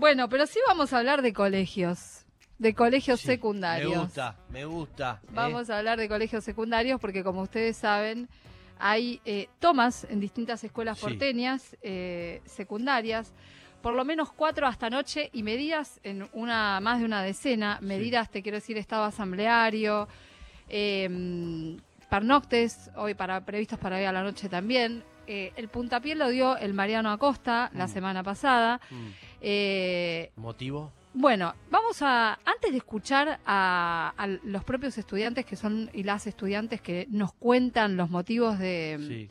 Bueno, pero sí vamos a hablar de colegios, de colegios Sí, secundarios. Me gusta, me gusta. ¿eh? Vamos a hablar de colegios secundarios porque como ustedes saben, hay eh, tomas en distintas escuelas Sí. porteñas eh, secundarias, por lo menos cuatro hasta anoche y medidas en una más de una decena, medidas, te quiero decir, estado asambleario, eh, pernoctes, hoy para previstos para hoy a la noche también. Eh, el puntapié lo dio el Mariano Acosta la Mm. semana pasada. Mm. Eh, ¿Motivo? bueno, vamos a, antes de escuchar a, a los propios estudiantes que son y las estudiantes que nos cuentan los motivos de, Sí.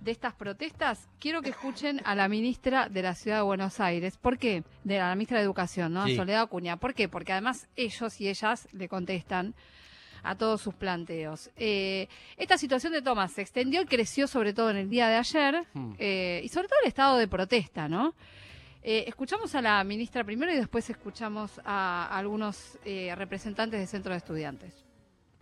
de estas protestas, quiero que escuchen a la ministra de la Ciudad de Buenos Aires. ¿Por qué? De la ministra de Educación, ¿no? Sí. Soledad Acuña. ¿Por qué? Porque además ellos y ellas le contestan a todos sus planteos. Eh, esta situación de Tomás se extendió y creció sobre todo en el día de ayer Mm. eh, y sobre todo el estado de protesta, ¿no? Eh, escuchamos a la ministra primero y después escuchamos a, algunos eh, representantes de centros de estudiantes.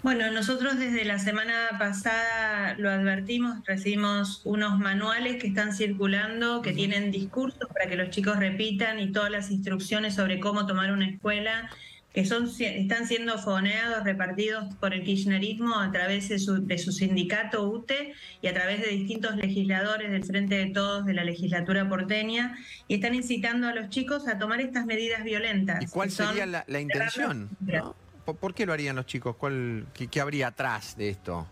Bueno, nosotros desde la semana pasada lo advertimos, recibimos unos manuales que están circulando, que tienen discursos para que los chicos repitan y todas las instrucciones sobre cómo tomar una escuela, que son, están siendo foneados, repartidos por el kirchnerismo a través de su, de su sindicato UTE y a través de distintos legisladores del Frente de Todos de la legislatura porteña, y están incitando a los chicos a tomar estas medidas violentas. ¿Y cuál sería la, la intención? ¿no? ¿Por, por qué lo harían los chicos? ¿Cuál, qué, qué habría atrás de esto?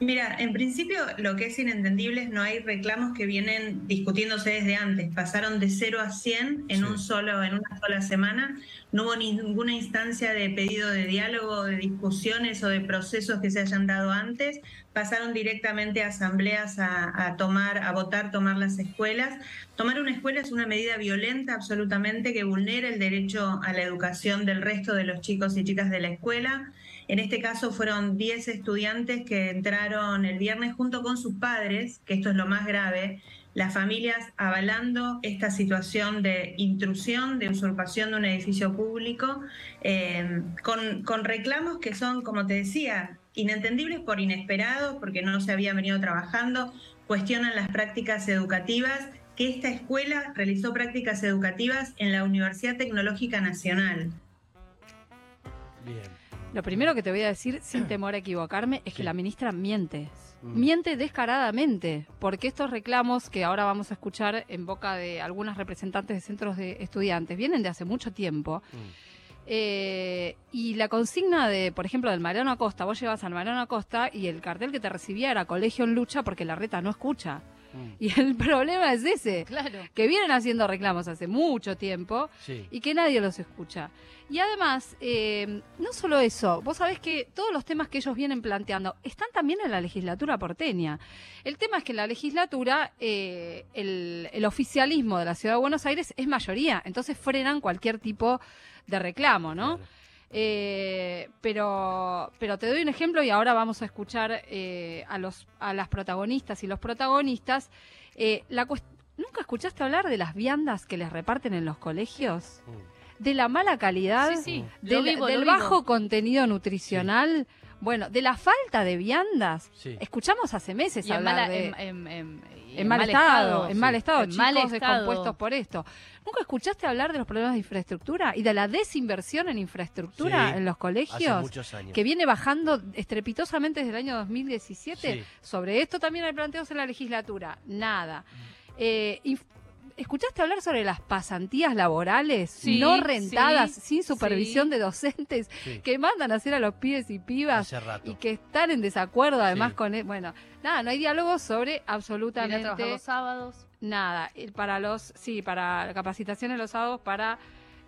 Mira, en principio lo que es inentendible es no hay reclamos que vienen discutiéndose desde antes. Pasaron de 0 a 100 en Sí. un solo en una sola semana. No hubo ninguna instancia de pedido de diálogo, de discusiones o de procesos que se hayan dado antes. Pasaron directamente a asambleas a, a tomar, a votar, tomar las escuelas. Tomar una escuela es una medida violenta absolutamente que vulnera el derecho a la educación del resto de los chicos y chicas de la escuela. En este caso fueron 10 estudiantes que entraron el viernes junto con sus padres, que esto es lo más grave, las familias avalando esta situación de intrusión, de usurpación de un edificio público, eh, con, con reclamos que son, como te decía, inentendibles por inesperados, porque no se habían venido trabajando, cuestionan las prácticas educativas, que esta escuela realizó prácticas educativas en la Universidad Tecnológica Nacional. Bien. Lo primero que te voy a decir, sin temor a equivocarme, es que la ministra miente. Mm. Miente descaradamente, porque estos reclamos que ahora vamos a escuchar en boca de algunas representantes de centros de estudiantes vienen de hace mucho tiempo. Mm. Eh, y la consigna de, por ejemplo, del Mariano Acosta, vos llevas al Mariano Acosta y el cartel que te recibía era Colegio en Lucha porque la reta no escucha. Mm. Y el problema es ese, Claro. que vienen haciendo reclamos hace mucho tiempo Sí. y que nadie los escucha. Y además, eh, no solo eso, vos sabés que todos los temas que ellos vienen planteando están también en la legislatura porteña. El tema es que en la legislatura eh, el, el oficialismo de la Ciudad de Buenos Aires es mayoría, entonces frenan cualquier tipo de reclamo, ¿no? Claro. Eh, pero, pero te doy un ejemplo y ahora vamos a escuchar eh, a, los, a las protagonistas y los protagonistas. Eh, la ¿Nunca escuchaste hablar de las viandas que les reparten en los colegios? Mm. De la mala calidad, Sí, sí. Del, vivo, del vivo. bajo contenido nutricional, bueno, de la falta de viandas. Sí. Escuchamos hace meses Y en, hablar mala- de... en, en- en- en mal estado, en mal estado, En chicos mal estado. descompuestos por esto. ¿Nunca escuchaste hablar de los problemas de infraestructura y de la desinversión en infraestructura Sí, en los Hace colegios? muchos años. que viene bajando estrepitosamente desde el año 2017. Sí. Sobre esto también hay planteos en la legislatura. Nada. Eh, inf- ¿Escuchaste hablar sobre las pasantías laborales Sí, no rentadas, sí, sin supervisión sí. de docentes, Sí. que mandan a hacer a los pibes y pibas Hace rato. y que están en desacuerdo además Sí. con... e- Bueno, nada, no hay diálogo sobre trabajar absolutamente los sábados. nada. Para los, sí, para la capacitación en los sábados para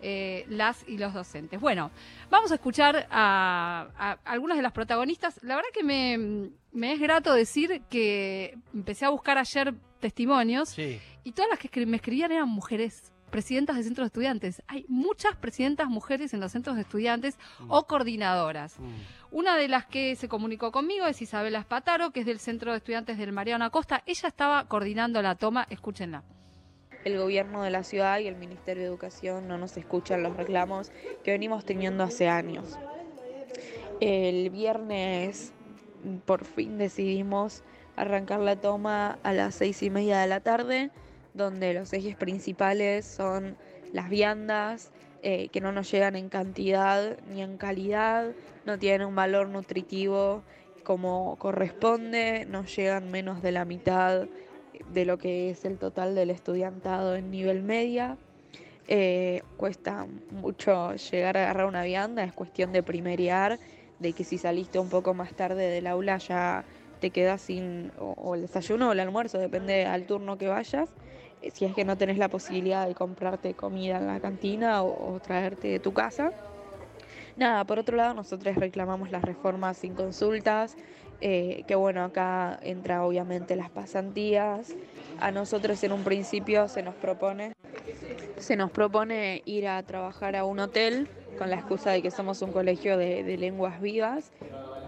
eh, las y los docentes. Bueno, vamos a escuchar a, a algunas de las protagonistas. La verdad que me, me es grato decir que empecé a buscar ayer testimonios Sí. y todas las que me escribían eran mujeres. Presidentas de centros de estudiantes. Hay muchas presidentas mujeres en los centros de estudiantes Mm. o coordinadoras. Mm. Una de las que se comunicó conmigo es Isabela Espataro, que es del Centro de Estudiantes del Mariano Acosta. Ella estaba coordinando la toma, escúchenla. el gobierno de la ciudad y el Ministerio de Educación no nos escuchan los reclamos que venimos teniendo hace años. El viernes por fin decidimos arrancar la toma a las seis y media de la tarde, donde los ejes principales son las viandas, eh, que no nos llegan en cantidad ni en calidad, no tienen un valor nutritivo como corresponde, nos llegan menos de la mitad de lo que es el total del estudiantado en nivel media. Eh, cuesta mucho llegar a agarrar una vianda, es cuestión de primeriar, de que si saliste un poco más tarde del aula ya te quedas sin o, el desayuno o el almuerzo, depende al turno que vayas. Eh, si es que no tenés la posibilidad de comprarte comida en la cantina o, traerte de tu casa. Nada, por otro lado, nosotros reclamamos las reformas sin consultas, eh, que bueno, acá entra obviamente las pasantías. A nosotros en un principio se nos propone, se nos propone ir a trabajar a un hotel con la excusa de que somos un colegio de, lenguas vivas.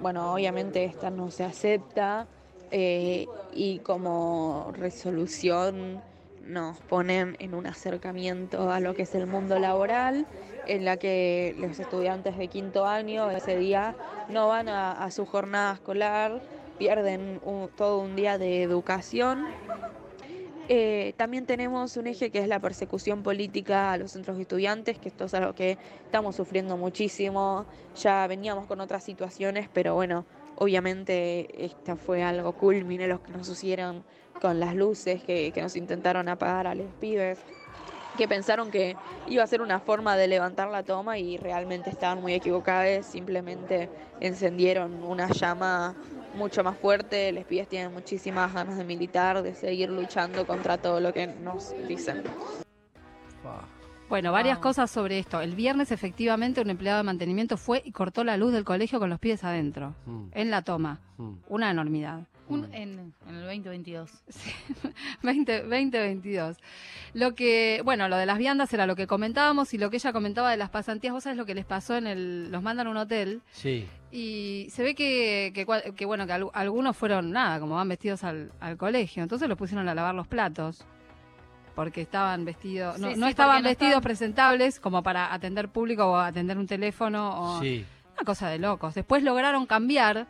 Bueno, obviamente esta no se acepta eh, y como resolución nos ponen en un acercamiento a lo que es el mundo laboral en la que los estudiantes de quinto año ese día no van a, su jornada escolar, pierden todo un día de educación. Eh, también tenemos un eje que es la persecución política a los centros de estudiantes, que esto es algo que estamos sufriendo muchísimo. Ya veníamos con otras situaciones, pero bueno, obviamente esta fue algo culmine los que nos hicieron con las luces que, que nos intentaron apagar a los pibes que pensaron que iba a ser una forma de levantar la toma y realmente estaban muy equivocados, simplemente encendieron una llama mucho más fuerte, les pibes tienen muchísimas ganas de militar, de seguir luchando contra todo lo que nos dicen. Bueno, varias cosas sobre esto. El viernes efectivamente un empleado de mantenimiento fue y cortó la luz del colegio con los pies adentro, mm. en la toma. Mm. Una enormidad. En, el 2022. Sí, 2022. Lo que, bueno, lo de las viandas era lo que comentábamos y lo que ella comentaba de las pasantías, vos sabés lo que les pasó en el, los mandan a un hotel. Sí. Y se ve que, que, bueno, que algunos fueron, nada, como van vestidos al, al colegio, entonces los pusieron a lavar los platos porque estaban vestidos, no, no estaban vestidos presentables como para atender público o atender un teléfono o una cosa de locos. Después lograron cambiar,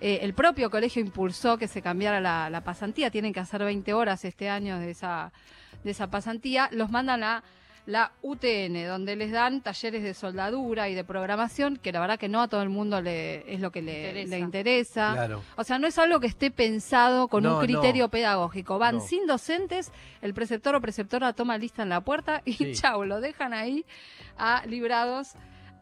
eh, el propio colegio impulsó que se cambiara la, la, pasantía, tienen que hacer 20 horas este año de esa, de esa pasantía, los mandan a la UTN, donde les dan talleres de soldadura y de programación, que la verdad que no a todo el mundo le, es lo que le interesa. O sea, no es algo que esté pensado con un criterio pedagógico. Van sin docentes, el preceptor o preceptora toma lista en la puerta y chau, lo dejan ahí a, librados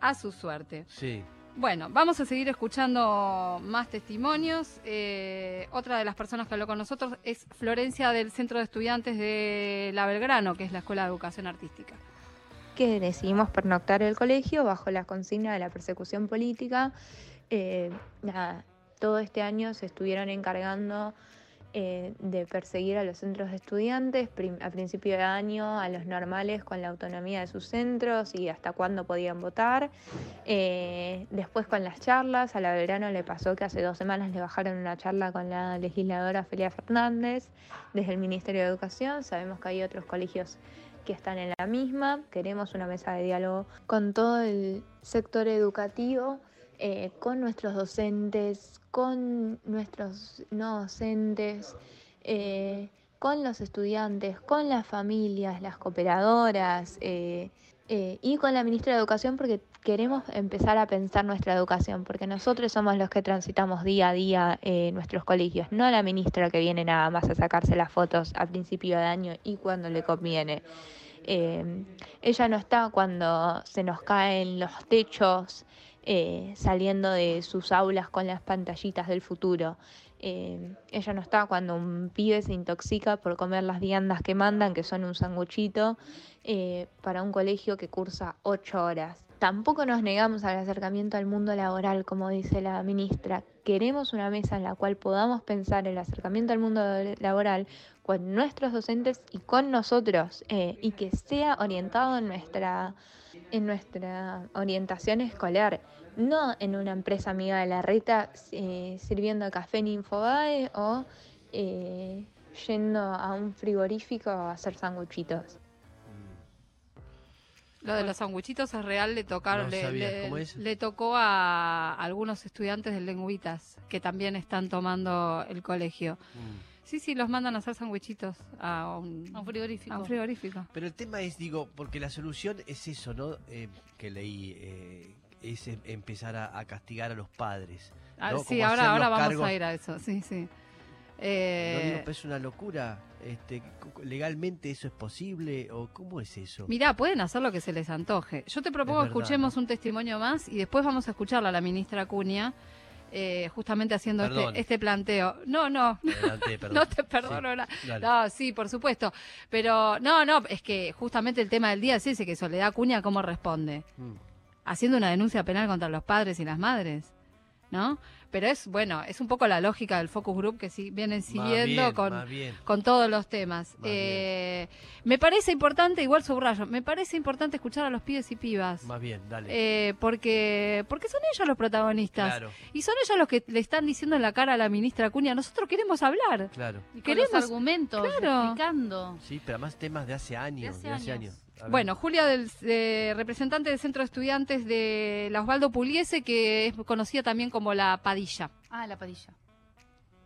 a su suerte. Sí. Bueno, vamos a seguir escuchando más testimonios. Eh, otra de las personas que habló con nosotros es Florencia del Centro de Estudiantes de La Belgrano, que es la Escuela de Educación Artística. Que decidimos pernoctar el colegio bajo la consigna de la persecución política. Eh, todo este año se estuvieron encargando eh, de perseguir a los centros de estudiantes a principio de año, a los normales con la autonomía de sus centros y hasta cuándo podían votar. Eh, después con las charlas, a la verano le pasó que hace dos semanas le bajaron una charla con la legisladora Felia Fernández desde el Ministerio de Educación. Sabemos que hay otros colegios que están en la misma. Queremos una mesa de diálogo con todo el sector educativo eh, con nuestros docentes, con nuestros no docentes, eh, con los estudiantes, con las familias, las cooperadoras eh, y con la ministra de Educación porque queremos empezar a pensar nuestra educación, porque nosotros somos los que transitamos día a día nuestros colegios, no la ministra que viene nada más a sacarse las fotos a principio de año y cuando le conviene. ella no está cuando se nos caen los techos, eh, saliendo de sus aulas con las pantallitas del futuro. Eh, ella no está cuando un pibe se intoxica por comer las viandas que mandan, que son un sanguchito, eh, para un colegio que cursa ocho horas. Tampoco nos negamos al acercamiento al mundo laboral, como dice la ministra. Queremos una mesa en la cual podamos pensar el acercamiento al mundo laboral con nuestros docentes y con nosotros, y que sea orientado en nuestra en nuestra orientación escolar, no en una empresa amiga de la reta eh, sirviendo café en Infobae o eh, yendo a un frigorífico a hacer sanguchitos. Lo de los sanguchitos es real, le, tocaron, le, tocó a algunos estudiantes de Lenguitas que también están tomando el colegio. Mm. Sí, sí, los mandan a hacer sandwichitos a un, A un frigorífico. a un frigorífico. Pero el tema es, digo, porque la solución es eso, ¿no? Eh, que leí, eh, es em- empezar a, a castigar a los padres. Ah, ¿no? sí, ahora, ahora vamos cargos- a ir a eso, sí, sí. No Eh, digo, pero es una locura. Este, ¿Legalmente eso es posible? ¿O cómo es eso? Mirá, pueden hacer lo que se les antoje. Yo te propongo que verdad, escuchemos un testimonio más y después vamos a escucharla a la ministra Acuña, eh, justamente haciendo este, este planteo. No, no, Adelante, perdón. no te perdono. la- Dale. No, sí, por supuesto. Pero no, no, es que justamente el tema del día es ese, que Soledad Acuña, ¿cómo responde? Mm. Haciendo una denuncia penal contra los padres y las madres, ¿no? Pero es, bueno, es un poco la lógica del focus group que sí, vienen Más siguiendo bien, con, más con todos los temas. Más Eh, me parece importante, igual subrayo, me parece importante escuchar a los pibes y pibas. Más bien, dale. Eh, porque, porque son ellos los protagonistas. claro, Y son ellos los que le están diciendo en la cara a la ministra Acuña, nosotros queremos hablar. claro. Y con Queremos- los argumentos, claro. explicando. Sí, pero además temas de hace años. hace De hace años. Bueno, Julia, del, eh, representante del Centro de Estudiantes de la Osvaldo Pugliese, que es conocida también como la Padilla. Ah, la padilla.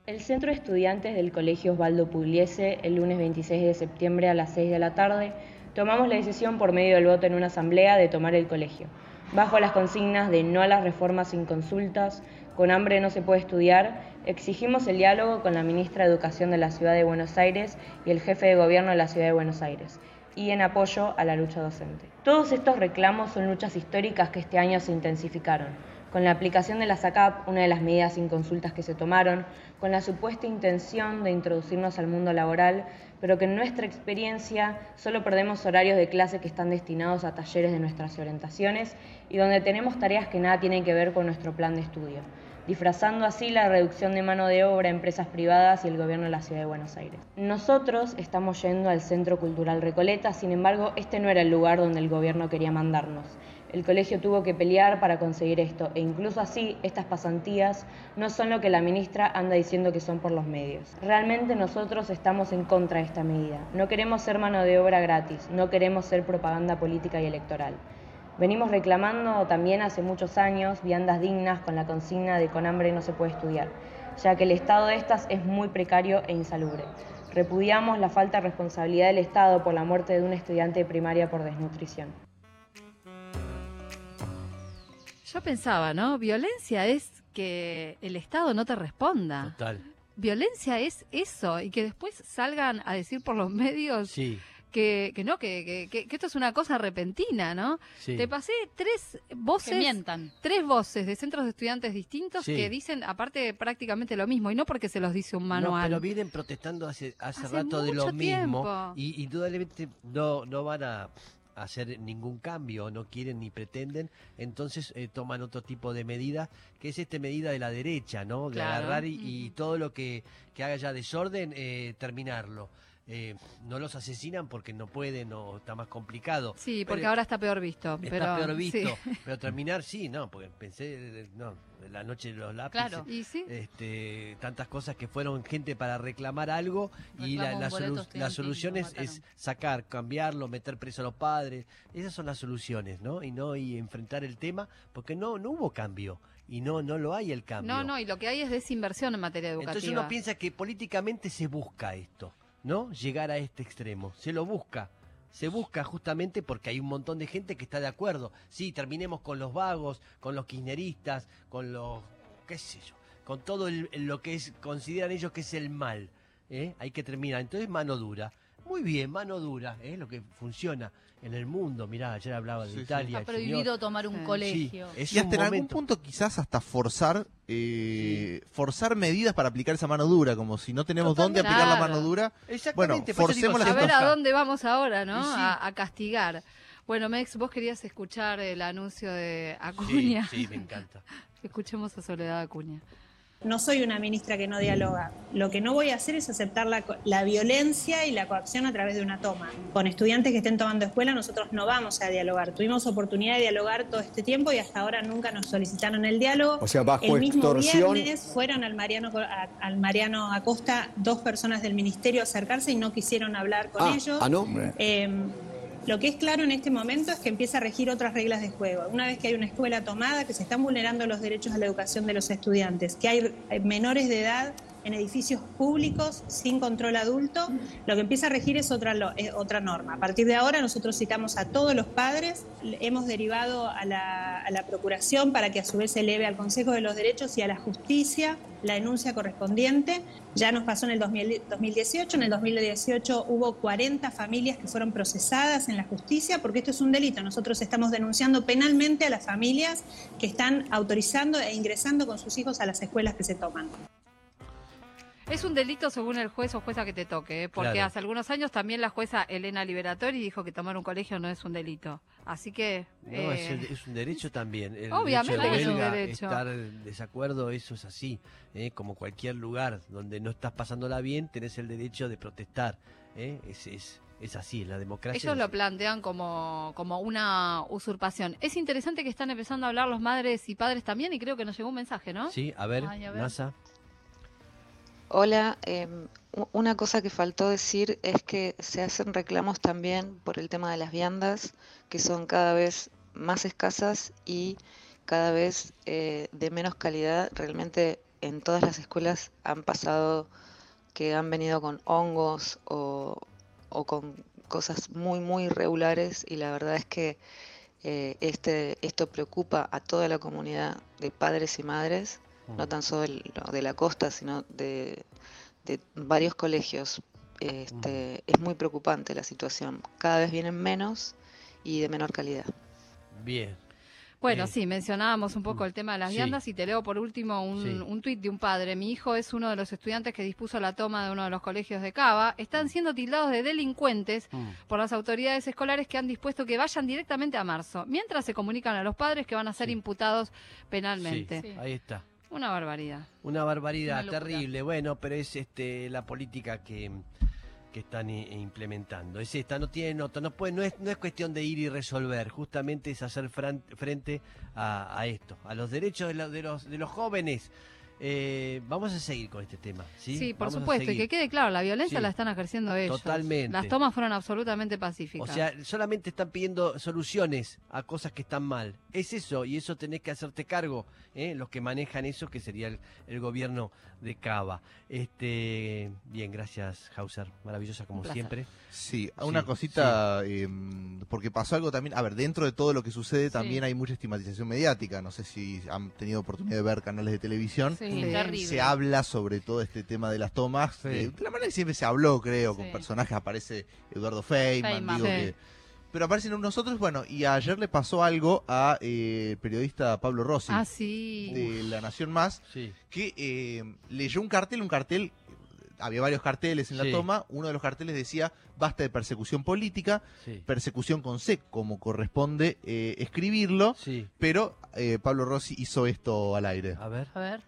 El Centro de Estudiantes del Colegio Osvaldo Pugliese, el lunes 26 de septiembre a las 6 de la tarde, tomamos la decisión por medio del voto en una asamblea de tomar el colegio, bajo las consignas de no a las reformas sin consultas, con hambre no se puede estudiar, exigimos el diálogo con la ministra de Educación de la Ciudad de Buenos Aires y el jefe de gobierno de la Ciudad de Buenos Aires, y en apoyo a la lucha docente. Todos estos reclamos son luchas históricas que este año se intensificaron con la aplicación de la SACAP, una de las medidas sin consultas que se tomaron, con la supuesta intención de introducirnos al mundo laboral, pero que en nuestra experiencia solo perdemos horarios de clase que están destinados a talleres de nuestras orientaciones y donde tenemos tareas que nada tienen que ver con nuestro plan de estudio, disfrazando así la reducción de mano de obra a empresas privadas y el gobierno de la Ciudad de Buenos Aires. Nosotros estamos yendo al Centro Cultural Recoleta, sin embargo, este no era el lugar donde el gobierno quería mandarnos. El colegio tuvo que pelear para conseguir esto e incluso así estas pasantías no son lo que la ministra anda diciendo que son por los medios. Realmente nosotros estamos en contra de esta medida. No queremos ser mano de obra gratis, no queremos ser propaganda política y electoral. Venimos reclamando también hace muchos años viandas dignas con la consigna de con hambre no se puede estudiar, ya que el estado de estas es muy precario e insalubre. Repudiamos la falta de responsabilidad del Estado por la muerte de un estudiante de primaria por desnutrición. Yo pensaba, ¿no? Violencia es que el Estado no te responda. Total. Violencia es eso y que después salgan a decir por los medios Sí, que, que no, que, que- que- que esto es una cosa repentina, ¿no? sí. Te pasé tres Que voces, mientan. tres voces de centros de estudiantes distintos Sí. que dicen aparte prácticamente lo mismo y no porque se los dice un manual. No, pero vienen protestando hace, hace, Hace rato de lo mismo y indudablemente no, no van a hacer ningún cambio, no quieren ni pretenden, entonces eh, toman otro tipo de medida, que es esta medida de la derecha, ¿no? De Claro. agarrar y, y todo lo que, que haga ya desorden, eh, terminarlo. Eh, no los asesinan porque no pueden o está más complicado. Sí, porque Pero- ahora está peor visto. Está pero, peor visto, sí. pero terminar sí, no, porque pensé, no, la noche de los lápices, Claro. Y sí, este, tantas cosas que fueron gente para reclamar algo y la, la solu- solución es, es sacar, cambiarlo, meter preso a los padres. Esas son las soluciones, ¿no? Y no y enfrentar el tema, porque no no hubo cambio y no no lo hay el cambio. no, no, y lo que hay es desinversión en materia educativa. Entonces uno piensa que políticamente se busca esto, ¿no? Llegar a este extremo. Se lo busca. Se busca justamente porque hay un montón de gente que está de acuerdo. Sí, terminemos con los vagos, con los kirchneristas, con los, qué sé yo, con todo el- lo que es, consideran ellos que es el mal. ¿eh? Hay que terminar. Entonces mano dura. Muy bien, mano dura, es lo que funciona en el mundo. Mirá, ayer hablaba de Sí, sí. Italia. Señor. prohibido tomar un Sí. Sí, colegio. es Y hasta un en algún momento. punto quizás hasta forzar eh, forzar medidas para aplicar esa mano dura, como si no tenemos dónde aplicar la mano dura. Exactamente, Bueno, digo, forcemos la se a ver a dónde vamos ahora, ¿no? Sí. A, a castigar. Bueno, Mex, vos querías escuchar el anuncio de Sí, Acuña. sí, me encanta. Escuchemos a Soledad Acuña. No soy una ministra que no dialoga. Lo que no voy a hacer es aceptar la, la violencia y la coacción a través de una toma. Con estudiantes que estén tomando escuela nosotros no vamos a dialogar. Tuvimos oportunidad de dialogar todo este tiempo y hasta ahora nunca nos solicitaron el diálogo. O sea, bajo el mismo extorsión. viernes fueron al Mariano, a- al Mariano Acosta dos personas del ministerio a acercarse y no quisieron hablar con Ah, ellos. ah, no. Eh, lo que es claro en este momento es que empieza a regir otras reglas de juego. Una vez que hay una escuela tomada, que se están vulnerando los derechos a la educación de los estudiantes, que hay eh, menores de edad en edificios públicos sin control adulto, lo que empieza a regir es otra, eh, otra norma. A partir de ahora nosotros citamos a todos los padres, hemos derivado a la, a la Procuración para que a su vez se eleve al Consejo de los Derechos y a la Justicia la denuncia correspondiente. Ya nos pasó en el 2000 2018, en el 2018 hubo 40 familias que fueron procesadas en la justicia porque esto es un delito. Nosotros estamos denunciando penalmente a las familias que están autorizando e ingresando con sus hijos a las escuelas que se toman. Es un delito según el juez o jueza que te toque, ¿eh? porque Claro. hace algunos años también la jueza Elena Liberatori dijo que tomar un colegio no es un delito. Así que... No, es, eh, el- es un derecho también. El Obviamente derecho de es un derecho. Estar en desacuerdo, eso es así. ¿eh? Como cualquier lugar donde no estás pasándola bien, tenés el derecho de protestar. ¿eh? Es, es, es así, la democracia. Ellos es lo plantean como, como una usurpación. Es interesante que están empezando a hablar los madres y padres también y creo que nos llegó un mensaje, ¿no? Sí, a ver, Ay, a ver. NASA. Hola, em, una cosa que faltó decir es que se hacen reclamos también por el tema de las viandas, que son cada vez más escasas y cada vez eh, de menos calidad. Realmente en todas las escuelas han pasado que han venido con hongos o, o con cosas muy, muy irregulares y la verdad es que eh, este, esto preocupa a toda la comunidad de padres y madres no tan solo de la costa, sino de, de varios colegios. Este, Es muy preocupante la situación. Cada vez vienen menos y de menor calidad. Bien. Bueno, Eh, sí, mencionábamos un poco el tema de las sí. viandas y te leo por último un, Sí. un tuit de un padre. Mi hijo es uno de los estudiantes que dispuso la toma de uno de los colegios de Cava. Están siendo tildados de delincuentes Mm. por las autoridades escolares que han dispuesto que vayan directamente a marzo, mientras se comunican a los padres que van a ser imputados penalmente. Sí, ahí está. Una barbaridad. Una barbaridad Una terrible. Bueno, pero es este la política que, que están i- implementando. Es esta, no tiene nota, no puede, no es, no es cuestión de ir y resolver, justamente es hacer frente a, a esto, a los derechos de, lo- de los de los jóvenes. Eh, vamos a seguir con este tema, ¿sí? Sí, por Vamos supuesto, y que quede claro, la violencia Sí. la están ejerciendo ellos. Totalmente. Las tomas fueron absolutamente O pacíficas. sea, solamente están pidiendo soluciones a cosas que están mal. Es eso, y eso tenés que hacerte cargo, ¿eh? los que manejan eso, que sería el, el gobierno de Cava. Este, bien, gracias, Hauser. Maravillosa como siempre. Sí, una Sí, cosita, em, porque pasó algo también, a ver, dentro de todo lo que sucede también hay mucha estigmatización mediática, no sé si han tenido oportunidad de ver canales de televisión, Sí, Eh, terrible. se habla sobre todo este tema de las tomas, Sí. eh, de la manera que siempre se habló, creo, con personajes, aparece Eduardo Feynman, Feynman. digo Sí. que- pero aparecen nosotros, bueno, y ayer le pasó algo a eh, el periodista Pablo Rossi, Ah, sí. de La Nación Más, Sí. que eh, leyó un cartel, un cartel, había varios carteles en la Sí. toma, uno de los carteles decía basta de persecución política, Sí. persecución con C, como corresponde eh, escribirlo, Sí. pero eh, Pablo Rossi hizo esto al aire. A ver. A ver.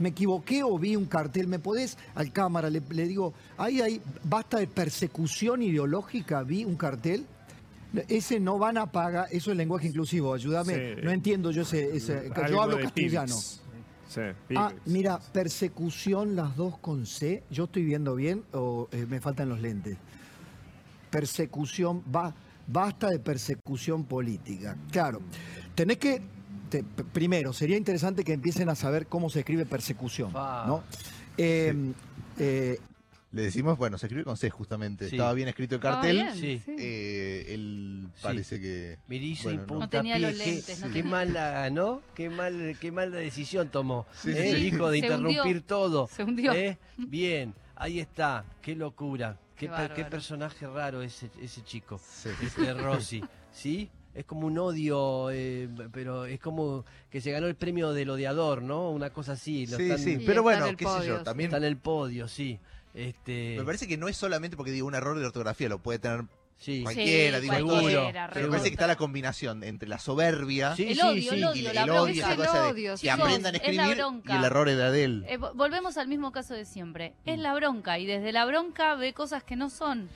Me equivoqué o vi un cartel, ¿me podés al cámara? Le, le digo, ahí hay basta de persecución ideológica, vi un cartel. Ese no van a pagar, eso es lenguaje inclusivo, ayúdame. Sí. No entiendo yo ese, yo hablo castellano. Sí, Ah, mira, persecución las dos con C, yo estoy viendo bien o eh, me faltan los lentes. Persecución, va, basta de persecución política. Claro, tenés que, te- p- primero, sería interesante que empiecen a saber cómo se escribe persecución. ¿no? Eh, eh, Le decimos, bueno, se escribe con C justamente, Sí. estaba bien escrito el Ah, cartel. bien, Sí. sí. Eh, él Sí. parece que... Mirizo Bueno, y no. puntapié, No tenía los qué- no qué, mala, ¿no? Qué mal, qué mala decisión tomó. ¿eh? sí. Dijo de Se interrumpir hundió. todo. Se hundió. ¿eh? Bien, ahí está. Qué locura. Qué, personaje raro ese, ese chico. Sí. Este Rossi. ¿Sí? Es como un odio, eh, pero es como que se ganó el premio del odiador, ¿no? Una cosa así. lo Sí, están- sí, pero bueno, qué sé yo, también Está en el podio, sí. Este, me parece que no es solamente porque digo un error de ortografía, lo puede tener sí. cualquiera, Sí, digo, cualquiera, todo pero me parece que está la combinación entre la soberbia Sí, El odio, sí. el odio, y la el odio, esa el cosa de odio, que aprendan a escribir y el error era de él. Eh, vo- volvemos al mismo caso de siempre. Es la bronca y desde la bronca ve cosas que no son.